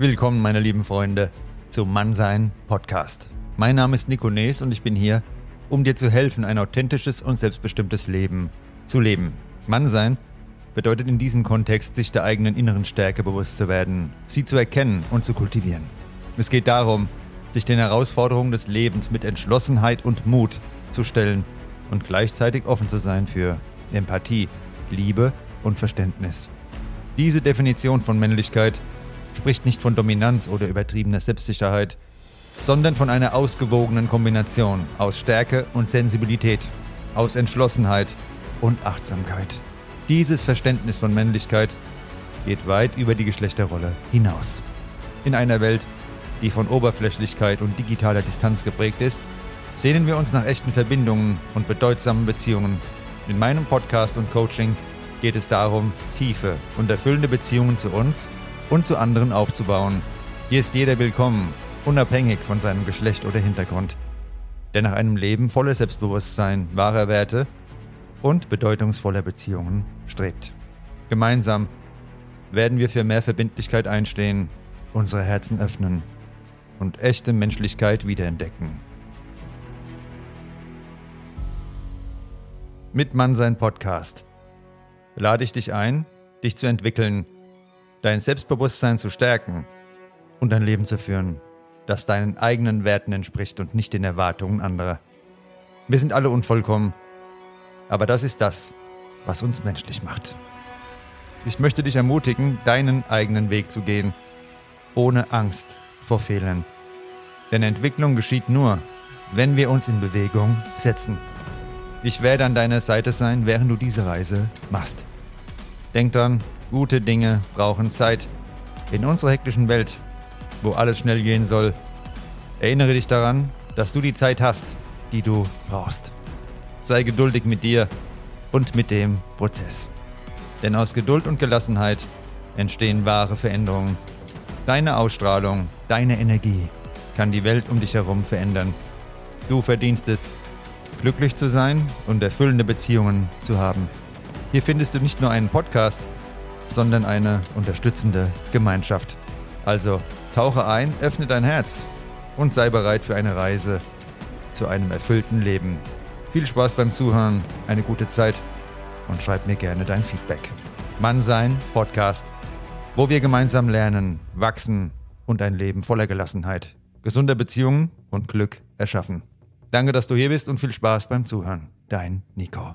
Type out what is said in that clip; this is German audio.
Willkommen, meine lieben Freunde, zum Mannsein Podcast. Mein Name ist Nico Nees und ich bin hier, um dir zu helfen, ein authentisches und selbstbestimmtes Leben zu leben. Mannsein bedeutet in diesem Kontext, sich der eigenen inneren Stärke bewusst zu werden, sie zu erkennen und zu kultivieren. Es geht darum, sich den Herausforderungen des Lebens mit Entschlossenheit und Mut zu stellen und gleichzeitig offen zu sein für Empathie, Liebe und Verständnis. Diese Definition von Männlichkeit spricht nicht von Dominanz oder übertriebener Selbstsicherheit, sondern von einer ausgewogenen Kombination aus Stärke und Sensibilität, aus Entschlossenheit und Achtsamkeit. Dieses Verständnis von Männlichkeit geht weit über die Geschlechterrolle hinaus. In einer Welt, die von Oberflächlichkeit und digitaler Distanz geprägt ist, sehnen wir uns nach echten Verbindungen und bedeutsamen Beziehungen. In meinem Podcast und Coaching geht es darum, tiefe und erfüllende Beziehungen zu uns und zu anderen aufzubauen. Hier ist jeder willkommen, unabhängig von seinem Geschlecht oder Hintergrund, der nach einem Leben voller Selbstbewusstsein, wahrer Werte und bedeutungsvoller Beziehungen strebt. Gemeinsam werden wir für mehr Verbindlichkeit einstehen, unsere Herzen öffnen und echte Menschlichkeit wiederentdecken. Mit Mannsein Podcast lade ich dich ein, dich zu entwickeln, dein Selbstbewusstsein zu stärken und ein Leben zu führen, das deinen eigenen Werten entspricht und nicht den Erwartungen anderer. Wir sind alle unvollkommen, aber das ist das, was uns menschlich macht. Ich möchte dich ermutigen, deinen eigenen Weg zu gehen, ohne Angst vor Fehlern. Denn Entwicklung geschieht nur, wenn wir uns in Bewegung setzen. Ich werde an deiner Seite sein, während du diese Reise machst. Denk dran, gute Dinge brauchen Zeit. In unserer hektischen Welt, wo alles schnell gehen soll, erinnere dich daran, dass du die Zeit hast, die du brauchst. Sei geduldig mit dir und mit dem Prozess. Denn aus Geduld und Gelassenheit entstehen wahre Veränderungen. Deine Ausstrahlung, deine Energie kann die Welt um dich herum verändern. Du verdienst es, glücklich zu sein und erfüllende Beziehungen zu haben. Hier findest du nicht nur einen Podcast, sondern eine unterstützende Gemeinschaft. Also tauche ein, öffne dein Herz und sei bereit für eine Reise zu einem erfüllten Leben. Viel Spaß beim Zuhören, eine gute Zeit und schreib mir gerne dein Feedback. Mannsein Podcast, wo wir gemeinsam lernen, wachsen und ein Leben voller Gelassenheit, gesunder Beziehungen und Glück erschaffen. Danke, dass du hier bist und viel Spaß beim Zuhören. Dein Nico.